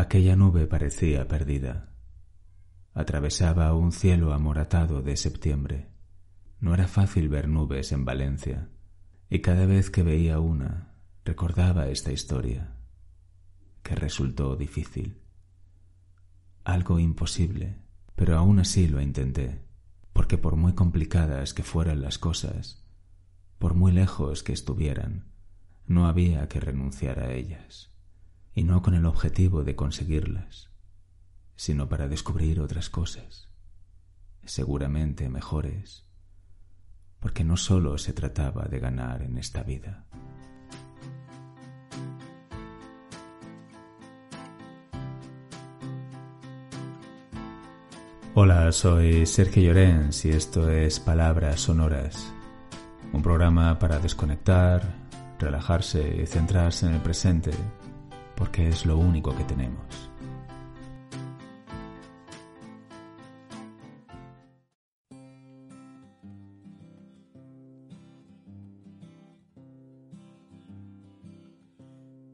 Aquella nube parecía perdida. Atravesaba un cielo amoratado de septiembre. No era fácil ver nubes en Valencia, y cada vez que veía una, recordaba esta historia, que resultó difícil. Algo imposible, pero aún así lo intenté, porque por muy complicadas que fueran las cosas, por muy lejos que estuvieran, no había que renunciar a ellas y no con el objetivo de conseguirlas, sino para descubrir otras cosas, seguramente mejores, porque no sólo se trataba de ganar en esta vida. Hola, soy Sergio Llorens y esto es Palabras Sonoras, un programa para desconectar, relajarse y centrarse en el presente porque es lo único que tenemos.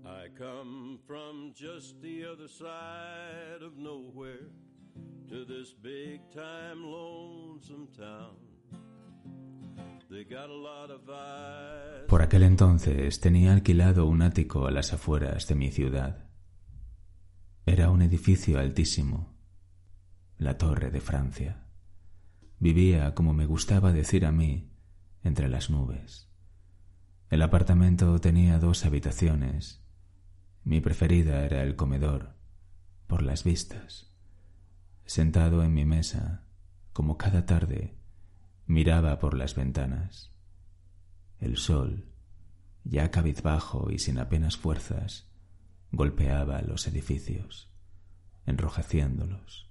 I come from just the other side of nowhere to this big time lonesome town. Por aquel entonces tenía alquilado un ático a las afueras de mi ciudad. Era un edificio altísimo, la Torre de Francia. Vivía, como me gustaba decir a mí, entre las nubes. El apartamento tenía dos habitaciones. Mi preferida era el comedor, por las vistas. Sentado en mi mesa, como cada tarde, Miraba por las ventanas. El sol, ya cabizbajo y sin apenas fuerzas, golpeaba los edificios, enrojeciéndolos,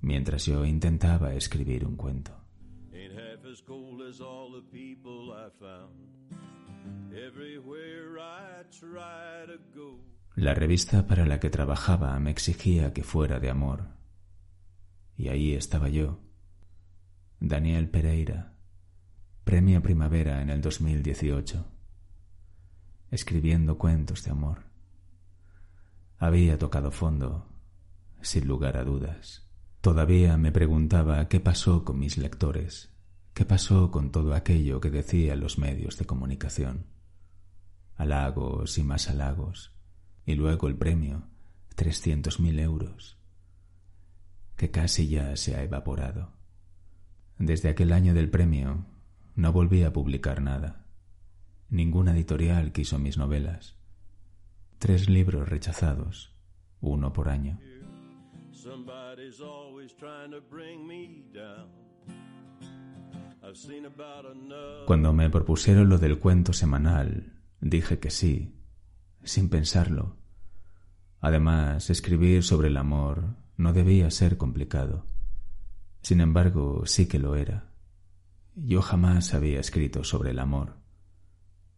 mientras yo intentaba escribir un cuento. La revista para la que trabajaba me exigía que fuera de amor, y ahí estaba yo, Daniel Pereira, Premio Primavera en el 2018, escribiendo cuentos de amor. Había tocado fondo, sin lugar a dudas. Todavía me preguntaba qué pasó con mis lectores, qué pasó con todo aquello que decían los medios de comunicación. Halagos y más halagos, y luego el premio, trescientos mil euros, que casi ya se ha evaporado. Desde aquel año del premio no volví a publicar nada. Ninguna editorial quiso mis novelas. Tres libros rechazados, uno por año. Cuando me propusieron lo del cuento semanal, dije que sí, sin pensarlo. Además, escribir sobre el amor no debía ser complicado. Sin embargo, sí que lo era. Yo jamás había escrito sobre el amor.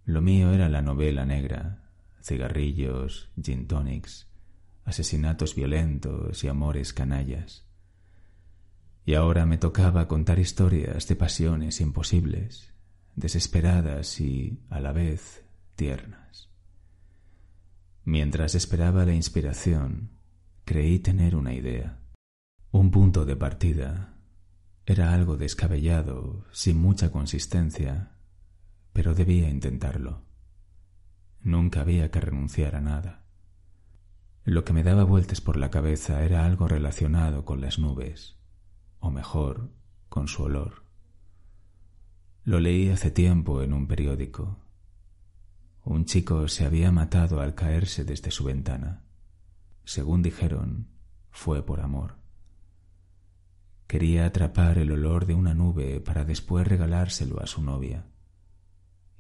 Lo mío era la novela negra, cigarrillos, gin tonics, asesinatos violentos y amores canallas. Y ahora me tocaba contar historias de pasiones imposibles, desesperadas y, a la vez, tiernas. Mientras esperaba la inspiración, creí tener una idea, un punto de partida era algo descabellado, sin mucha consistencia, pero debía intentarlo. Nunca había que renunciar a nada. Lo que me daba vueltas por la cabeza era algo relacionado con las nubes, o mejor, con su olor. Lo leí hace tiempo en un periódico. Un chico se había matado al caerse desde su ventana. Según dijeron, fue por amor. Quería atrapar el olor de una nube para después regalárselo a su novia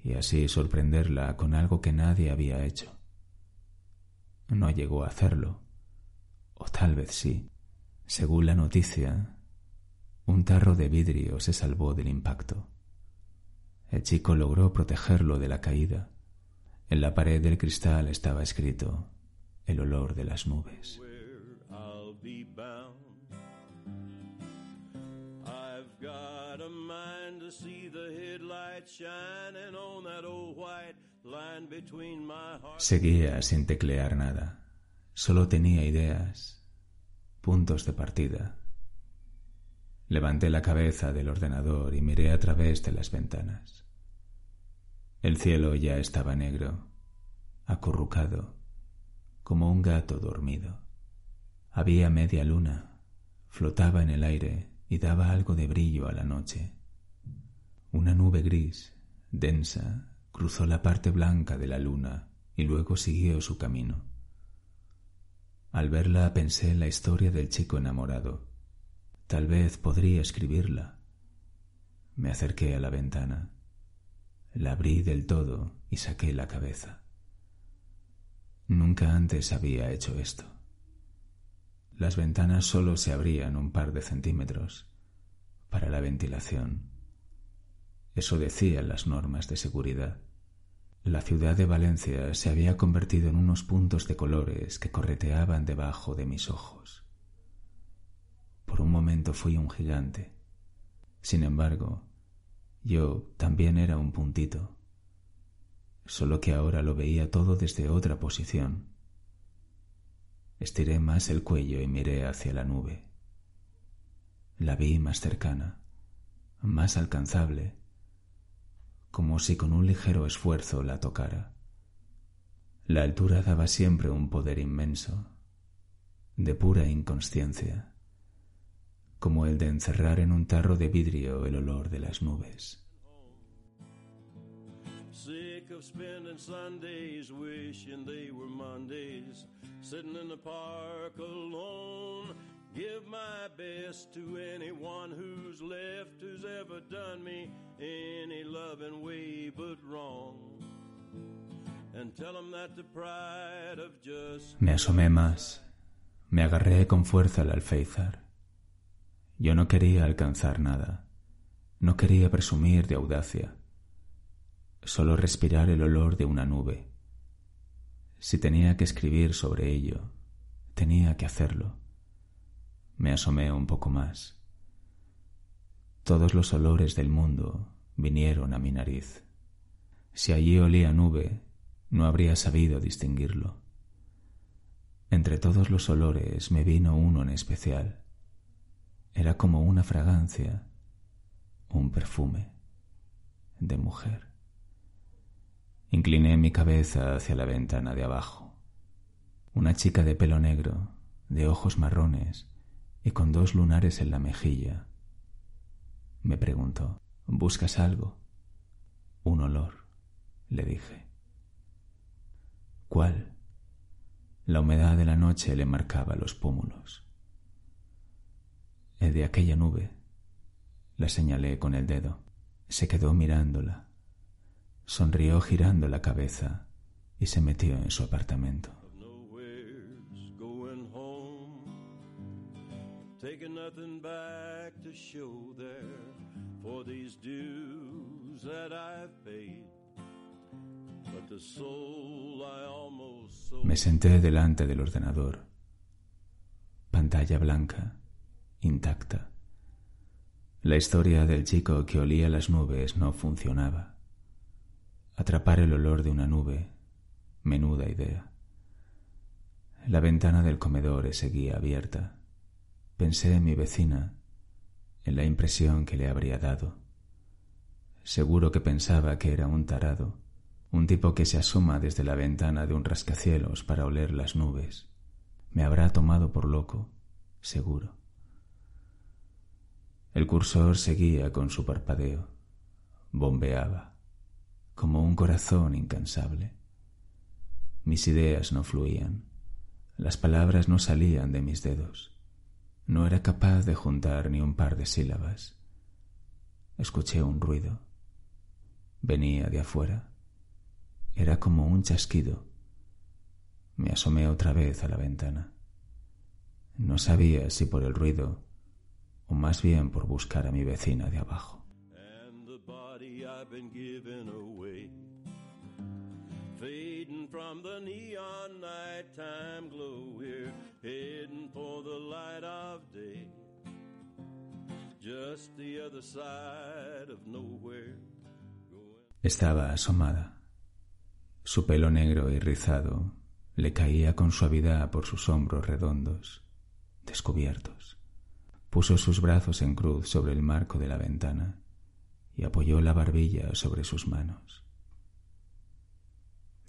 y así sorprenderla con algo que nadie había hecho. No llegó a hacerlo, O tal vez sí. Según la noticia, un tarro de vidrio se salvó del impacto. El chico logró protegerlo de la caída. En la pared del cristal estaba escrito el olor de las nubes. Seguía sin teclear nada. Solo tenía ideas, puntos de partida. Levanté la cabeza del ordenador y miré a través de las ventanas. El cielo ya estaba negro, acurrucado, como un gato dormido. Había media luna, flotaba en el aire y daba algo de brillo a la noche. Una nube gris, densa, cruzó la parte blanca de la luna y luego siguió su camino. Al verla pensé en la historia del chico enamorado. Tal vez podría escribirla. Me acerqué a la ventana, la abrí del todo y saqué la cabeza. Nunca antes había hecho esto. Las ventanas solo se abrían un par de centímetros para la ventilación. Eso decían las normas de seguridad. La ciudad de Valencia se había convertido en unos puntos de colores que correteaban debajo de mis ojos. Por un momento fui un gigante. Sin embargo, yo también era un puntito solo que ahora lo veía todo desde otra posición. Estiré más el cuello y miré hacia la nube. La vi más cercana, más alcanzable, como si con un ligero esfuerzo la tocara. La altura daba siempre un poder inmenso, de pura inconsciencia, como el de encerrar en un tarro de vidrio el olor de las nubes. of spending Sundays wishing they were Mondays, sitting in the park alone. Give my best to anyone who's left, who's ever done me any loving way but wrong. And tell them that the pride of just. Me asomé más. Me agarré con fuerza al alféizar. Yo no quería alcanzar nada. No quería presumir de audacia solo respirar el olor de una nube. Si tenía que escribir sobre ello, tenía que hacerlo. Me asomé un poco más. Todos los olores del mundo vinieron a mi nariz. Si allí olía nube, no habría sabido distinguirlo. Entre todos los olores me vino uno en especial. Era como una fragancia, un perfume de mujer. Incliné mi cabeza hacia la ventana de abajo. Una chica de pelo negro, de ojos marrones y con dos lunares en la mejilla. Me preguntó, ¿buscas algo? Un olor, le dije. ¿Cuál? La humedad de la noche le marcaba los pómulos. El de aquella nube. La señalé con el dedo. Se quedó mirándola Sonrió girando la cabeza y se metió en su apartamento. Me senté delante del ordenador. Pantalla blanca, intacta. La historia del chico que olía las nubes no funcionaba. Atrapar el olor de una nube. Menuda idea. La ventana del comedor seguía abierta. Pensé en mi vecina, en la impresión que le habría dado. Seguro que pensaba que era un tarado, un tipo que se asoma desde la ventana de un rascacielos para oler las nubes. Me habrá tomado por loco, seguro. El cursor seguía con su parpadeo. Bombeaba como un corazón incansable. Mis ideas no fluían, las palabras no salían de mis dedos. No era capaz de juntar ni un par de sílabas. Escuché un ruido. Venía de afuera. Era como un chasquido. Me asomé otra vez a la ventana. No sabía si por el ruido o más bien por buscar a mi vecina de abajo. Estaba asomada. Su pelo negro y rizado le caía con suavidad por sus hombros redondos, descubiertos. Puso sus brazos en cruz sobre el marco de la ventana y apoyó la barbilla sobre sus manos.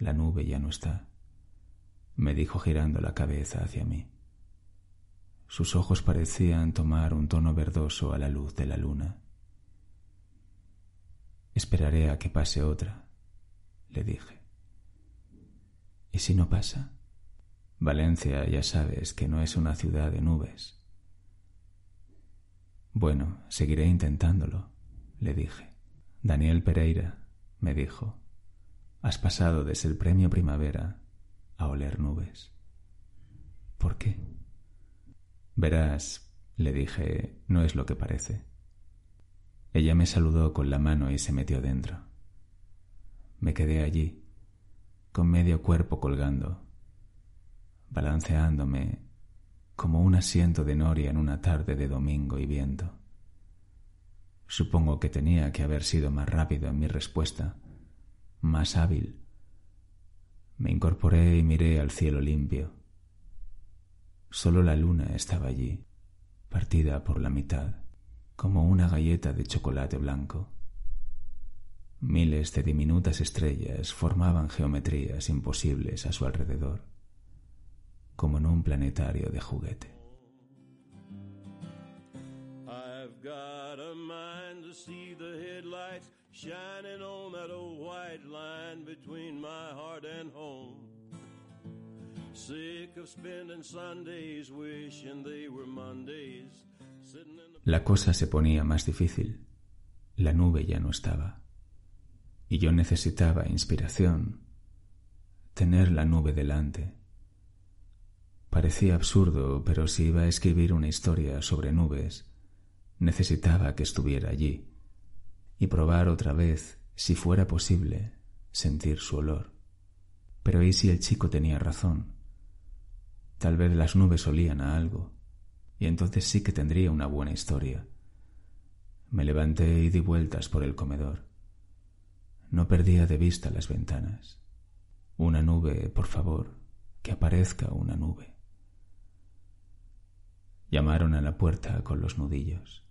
La nube ya no está, me dijo girando la cabeza hacia mí. Sus ojos parecían tomar un tono verdoso a la luz de la luna. Esperaré a que pase otra, le dije. ¿Y si no pasa? Valencia ya sabes que no es una ciudad de nubes. Bueno, seguiré intentándolo, le dije. Daniel Pereira, me dijo, has pasado desde el premio primavera a oler nubes. ¿Por qué? Verás, le dije, no es lo que parece. Ella me saludó con la mano y se metió dentro. Me quedé allí, con medio cuerpo colgando, balanceándome como un asiento de noria en una tarde de domingo y viento. Supongo que tenía que haber sido más rápido en mi respuesta, más hábil. Me incorporé y miré al cielo limpio. Solo la luna estaba allí, partida por la mitad, como una galleta de chocolate blanco. Miles de diminutas estrellas formaban geometrías imposibles a su alrededor como en un planetario de juguete. La cosa se ponía más difícil. La nube ya no estaba. Y yo necesitaba inspiración, tener la nube delante Parecía absurdo, pero si iba a escribir una historia sobre nubes, necesitaba que estuviera allí y probar otra vez, si fuera posible, sentir su olor. Pero ¿y si el chico tenía razón? Tal vez las nubes olían a algo, y entonces sí que tendría una buena historia. Me levanté y di vueltas por el comedor. No perdía de vista las ventanas. Una nube, por favor, que aparezca una nube. Llamaron a la puerta con los nudillos.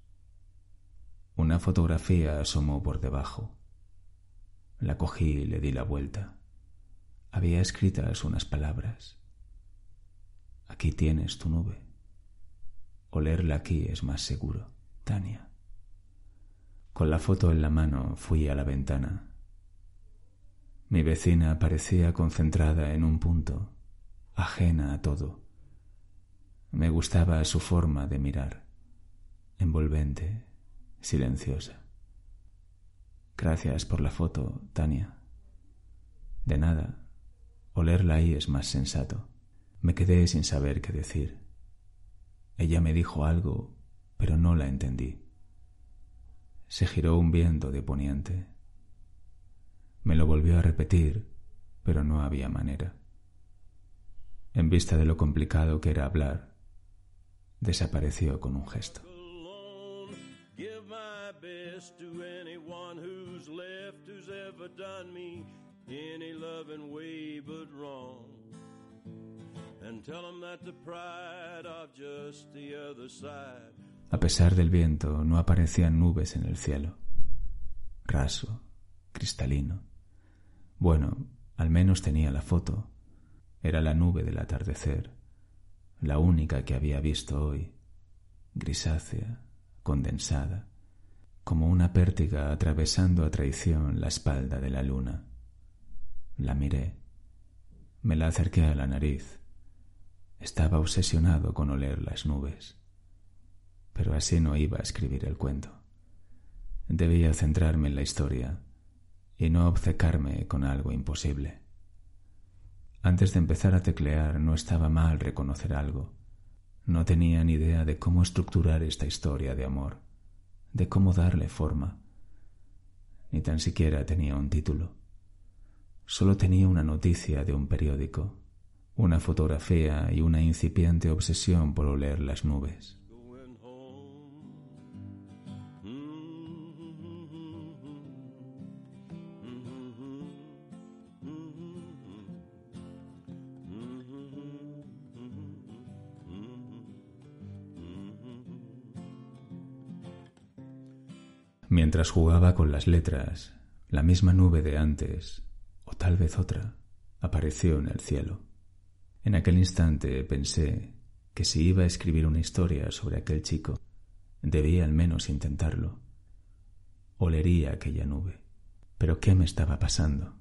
Una fotografía asomó por debajo. La cogí y le di la vuelta. Había escritas unas palabras. Aquí tienes tu nube. Olerla aquí es más seguro, Tania. Con la foto en la mano fui a la ventana. Mi vecina parecía concentrada en un punto, ajena a todo me gustaba su forma de mirar, envolvente, silenciosa. Gracias por la foto, Tania. De nada. Olerla ahí es más sensato. Me quedé sin saber qué decir. Ella me dijo algo, pero no la entendí. Se giró un viento de poniente. Me lo volvió a repetir, pero no había manera. En vista de lo complicado que era hablar, desapareció con un gesto. A pesar del viento, no aparecían nubes en el cielo. Raso, cristalino. Bueno, al menos tenía la foto. Era la nube del atardecer la única que había visto hoy, grisácea, condensada, como una pértiga atravesando a traición la espalda de la luna. La miré, me la acerqué a la nariz. Estaba obsesionado con oler las nubes, pero así no iba a escribir el cuento. Debía centrarme en la historia y no obcecarme con algo imposible. Antes de empezar a teclear no estaba mal reconocer algo. No tenía ni idea de cómo estructurar esta historia de amor, de cómo darle forma. Ni tan siquiera tenía un título. Solo tenía una noticia de un periódico, una fotografía y una incipiente obsesión por oler las nubes. Mientras jugaba con las letras, la misma nube de antes, o tal vez otra, apareció en el cielo. En aquel instante pensé que si iba a escribir una historia sobre aquel chico, debía al menos intentarlo. Olería aquella nube. Pero ¿qué me estaba pasando?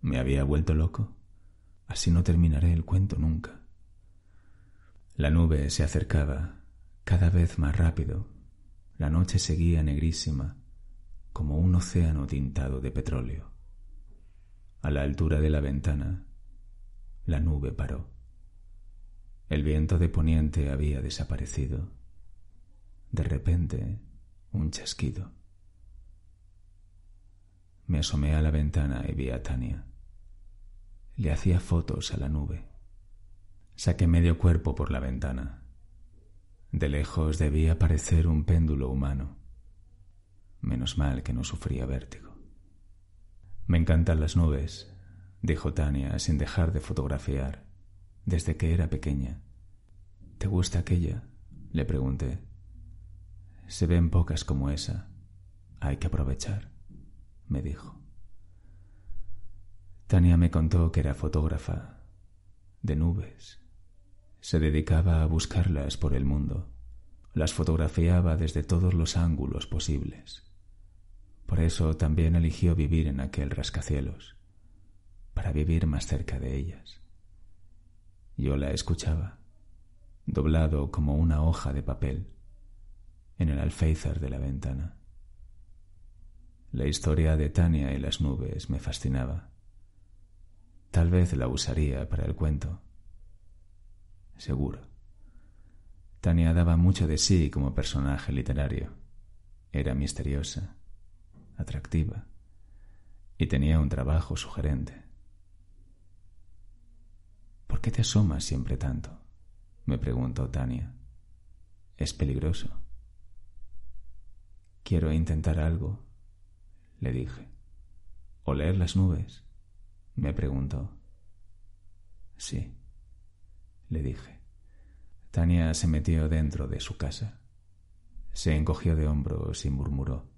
¿Me había vuelto loco? Así no terminaré el cuento nunca. La nube se acercaba cada vez más rápido. La noche seguía negrísima como un océano tintado de petróleo. A la altura de la ventana, la nube paró. El viento de poniente había desaparecido. De repente, un chasquido. Me asomé a la ventana y vi a Tania. Le hacía fotos a la nube. Saqué medio cuerpo por la ventana. De lejos debía parecer un péndulo humano. Menos mal que no sufría vértigo. Me encantan las nubes, dijo Tania sin dejar de fotografiar, desde que era pequeña. ¿Te gusta aquella? le pregunté. Se ven pocas como esa. Hay que aprovechar, me dijo. Tania me contó que era fotógrafa de nubes. Se dedicaba a buscarlas por el mundo. Las fotografiaba desde todos los ángulos posibles. Por eso también eligió vivir en aquel rascacielos, para vivir más cerca de ellas. Yo la escuchaba, doblado como una hoja de papel, en el alféizar de la ventana. La historia de Tania y las nubes me fascinaba. Tal vez la usaría para el cuento. Seguro. Tania daba mucho de sí como personaje literario. Era misteriosa, atractiva, y tenía un trabajo sugerente. ¿Por qué te asomas siempre tanto? me preguntó Tania. Es peligroso. Quiero intentar algo, le dije. ¿Oler las nubes? me preguntó. Sí, le dije. Tania se metió dentro de su casa. Se encogió de hombros y murmuró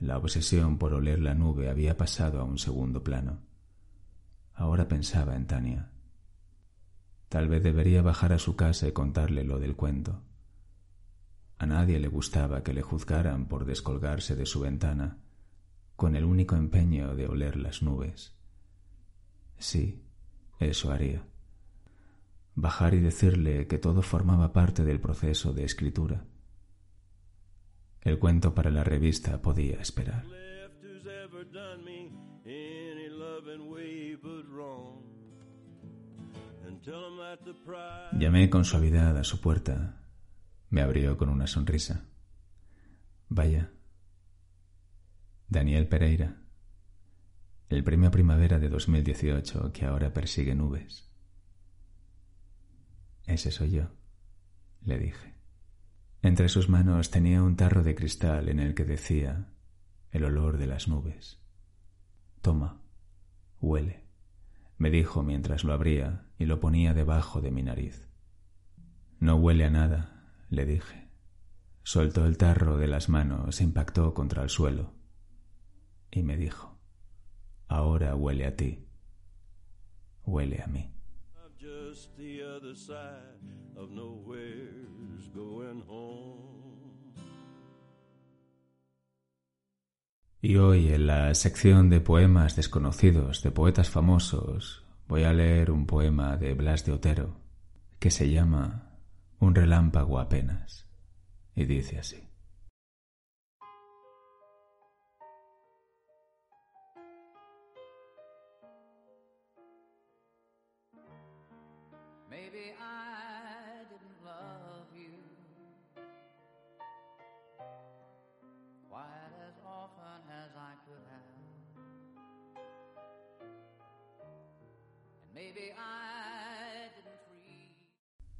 la obsesión por oler la nube había pasado a un segundo plano. Ahora pensaba en Tania. Tal vez debería bajar a su casa y contarle lo del cuento. A nadie le gustaba que le juzgaran por descolgarse de su ventana con el único empeño de oler las nubes. Sí, eso haría. Bajar y decirle que todo formaba parte del proceso de escritura el cuento para la revista podía esperar. Llamé con suavidad a su puerta. Me abrió con una sonrisa. Vaya. Daniel Pereira. El premio Primavera de 2018 que ahora persigue nubes. Ese soy yo, le dije. Entre sus manos tenía un tarro de cristal en el que decía el olor de las nubes. Toma, huele, me dijo mientras lo abría y lo ponía debajo de mi nariz. No huele a nada, le dije. Soltó el tarro de las manos, impactó contra el suelo y me dijo, ahora huele a ti, huele a mí. Home. Y hoy en la sección de poemas desconocidos de poetas famosos voy a leer un poema de Blas de Otero que se llama Un relámpago apenas y dice así.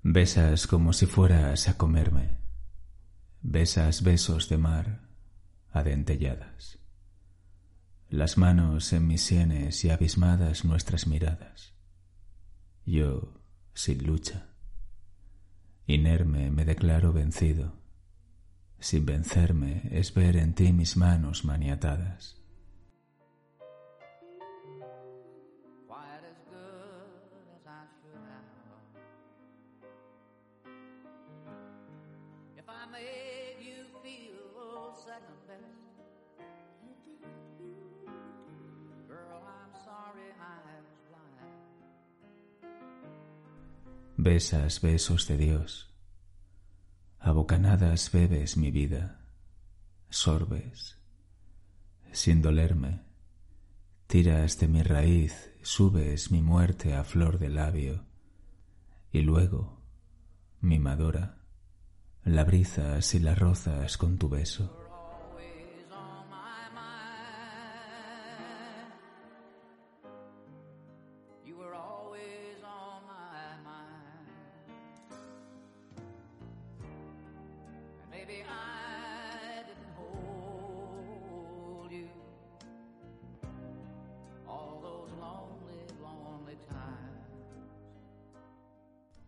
Besas como si fueras a comerme. Besas besos de mar adentelladas. Las manos en mis sienes y abismadas nuestras miradas. Yo, sin lucha. Inerme me declaro vencido. Sin vencerme es ver en ti mis manos maniatadas. Besas besos de Dios, a bocanadas bebes mi vida, sorbes, sin dolerme, tiras de mi raíz, subes mi muerte a flor de labio, y luego, mimadora, la brizas y la rozas con tu beso.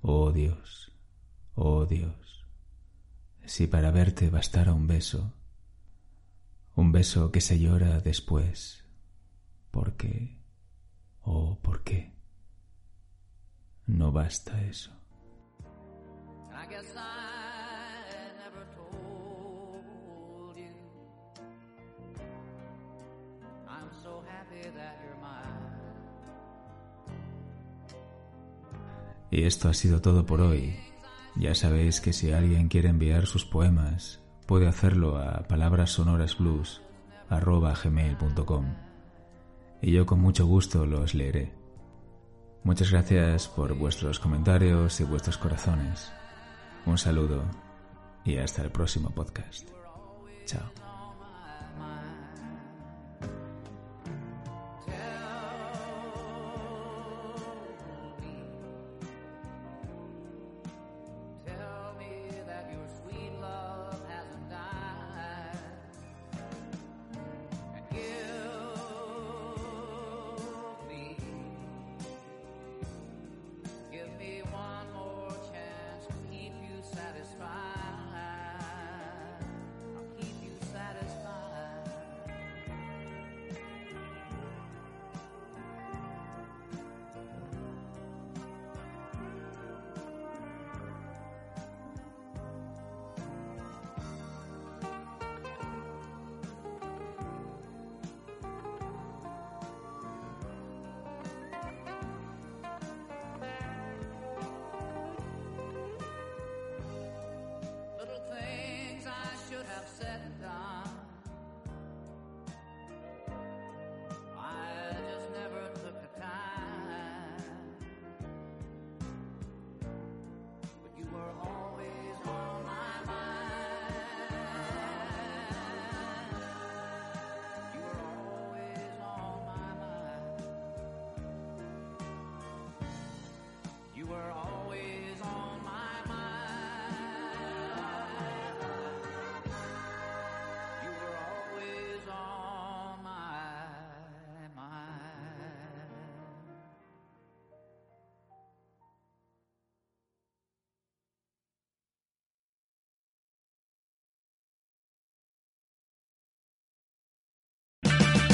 Oh Dios, oh Dios, si para verte bastara un beso, un beso que se llora después, ¿por qué? Oh, ¿por qué? No basta eso. Y esto ha sido todo por hoy. Ya sabéis que si alguien quiere enviar sus poemas, puede hacerlo a palabrasonorasblues.com y yo con mucho gusto los leeré. Muchas gracias por vuestros comentarios y vuestros corazones. Un saludo y hasta el próximo podcast. Chao.